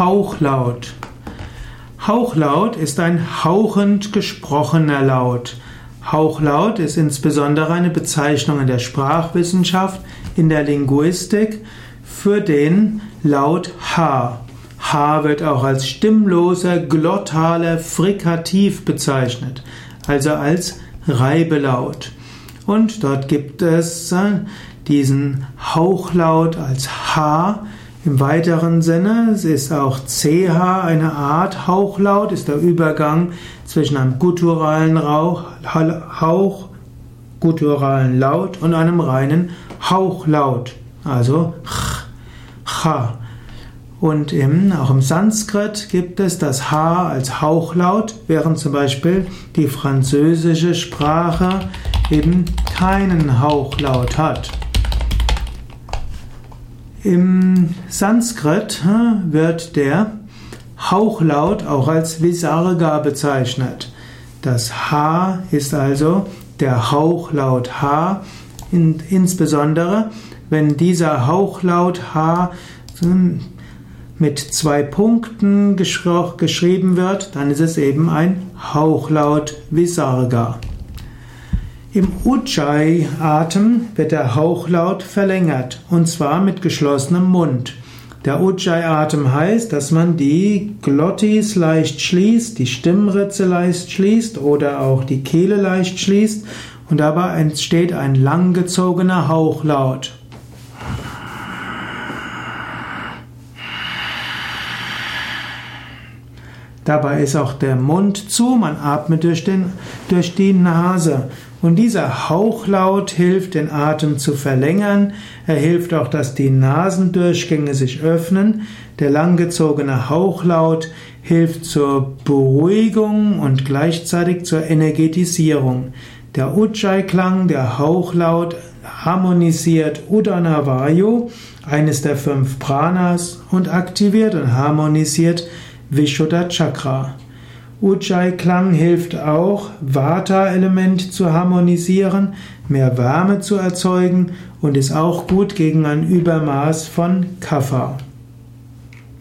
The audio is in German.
Hauchlaut. Hauchlaut ist ein hauchend gesprochener Laut. Hauchlaut ist insbesondere eine Bezeichnung in der Sprachwissenschaft, in der Linguistik für den Laut H. H wird auch als stimmloser, glottaler Frikativ bezeichnet, also als Reibelaut. Und dort gibt es äh, diesen Hauchlaut als H. Im weiteren Sinne ist auch CH eine Art Hauchlaut, ist der Übergang zwischen einem gutturalen Rauch, Hauch, gutturalen Laut und einem reinen Hauchlaut, also Ch, Cha. Und im, auch im Sanskrit gibt es das H als Hauchlaut, während zum Beispiel die französische Sprache eben keinen Hauchlaut hat. Im Sanskrit wird der Hauchlaut auch als Visarga bezeichnet. Das H ist also der Hauchlaut H, insbesondere wenn dieser Hauchlaut H mit zwei Punkten geschrieben wird, dann ist es eben ein Hauchlaut Visarga. Im Ujjayi-Atem wird der Hauchlaut verlängert, und zwar mit geschlossenem Mund. Der Ujjayi-Atem heißt, dass man die Glottis leicht schließt, die Stimmritze leicht schließt oder auch die Kehle leicht schließt und dabei entsteht ein langgezogener Hauchlaut. Dabei ist auch der Mund zu, man atmet durch, den, durch die Nase. Und dieser Hauchlaut hilft, den Atem zu verlängern. Er hilft auch, dass die Nasendurchgänge sich öffnen. Der langgezogene Hauchlaut hilft zur Beruhigung und gleichzeitig zur Energetisierung. Der Ujjayi-Klang, der Hauchlaut, harmonisiert Udana Vayu, eines der fünf Pranas, und aktiviert und harmonisiert Vishuddha Chakra. Ujjayi-Klang hilft auch, Vata-Element zu harmonisieren, mehr Wärme zu erzeugen und ist auch gut gegen ein Übermaß von Kapha.